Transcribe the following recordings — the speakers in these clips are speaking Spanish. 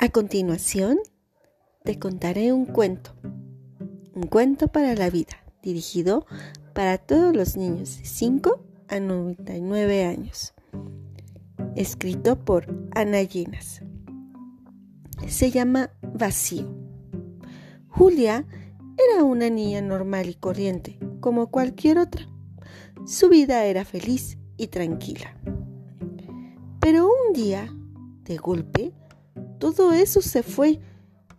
A continuación, te contaré un cuento. Un cuento para la vida, dirigido para todos los niños de 5 a 99 años. Escrito por Ana Llenas. Se llama Vacío. Julia era una niña normal y corriente, como cualquier otra. Su vida era feliz y tranquila. Pero un día, de golpe, todo eso se fue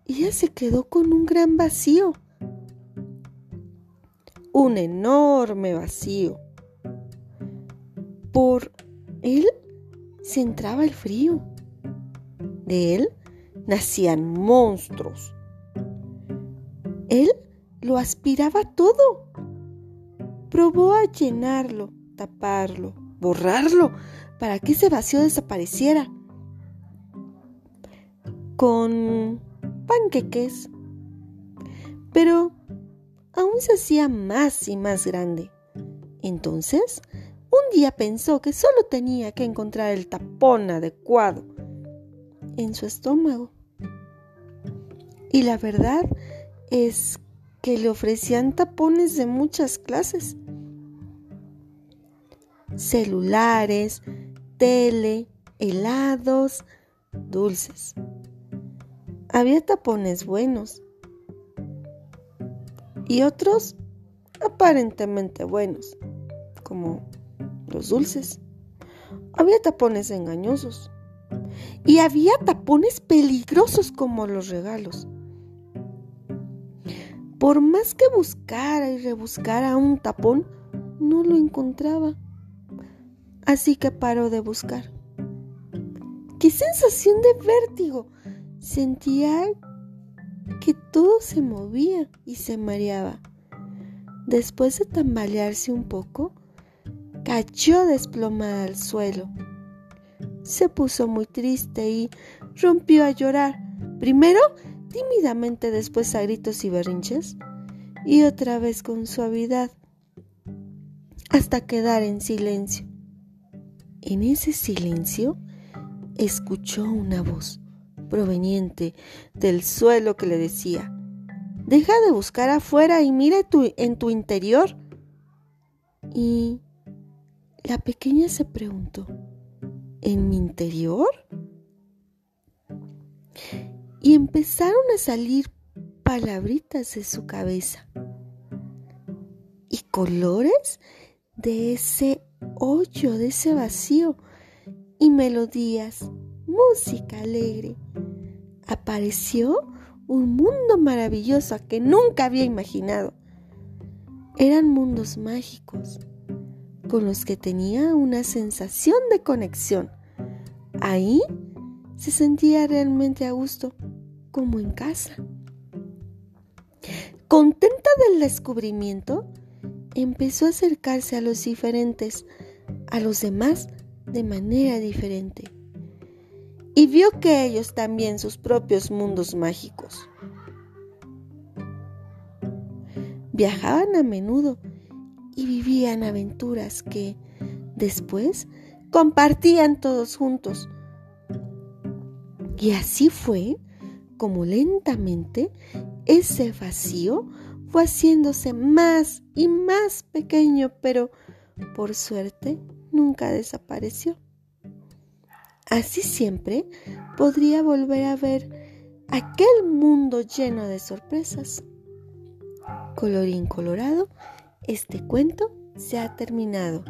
y ella se quedó con un gran vacío. Un enorme vacío. Por él se entraba el frío. De él nacían monstruos. Él lo aspiraba todo. Probó a llenarlo, taparlo, borrarlo, para que ese vacío desapareciera con panqueques. Pero aún se hacía más y más grande. Entonces, un día pensó que solo tenía que encontrar el tapón adecuado en su estómago. Y la verdad es que le ofrecían tapones de muchas clases. Celulares, tele, helados, dulces había tapones buenos y otros aparentemente buenos, como los dulces. Había tapones engañosos y había tapones peligrosos como los regalos. Por más que buscara y rebuscara un tapón, no lo encontraba. Así que paró de buscar. ¡Qué sensación de vértigo! Sentía que todo se movía y se mareaba. Después de tambalearse un poco, cayó desplomada al suelo. Se puso muy triste y rompió a llorar, primero tímidamente, después a gritos y berrinches, y otra vez con suavidad, hasta quedar en silencio. En ese silencio escuchó una voz proveniente del suelo que le decía, deja de buscar afuera y mira en tu interior. Y la pequeña se preguntó, ¿en mi interior? Y empezaron a salir palabritas de su cabeza y colores de ese hoyo, de ese vacío y melodías música alegre. Apareció un mundo maravilloso que nunca había imaginado. Eran mundos mágicos con los que tenía una sensación de conexión. Ahí se sentía realmente a gusto, como en casa. Contenta del descubrimiento, empezó a acercarse a los diferentes, a los demás de manera diferente y vio que ellos también sus propios mundos mágicos. Viajaban a menudo y vivían aventuras que después compartían todos juntos. Y así fue como lentamente ese vacío fue haciéndose más y más pequeño, pero por suerte nunca desapareció. Así siempre podría volver a ver aquel mundo lleno de sorpresas. Colorín colorado, este cuento se ha terminado.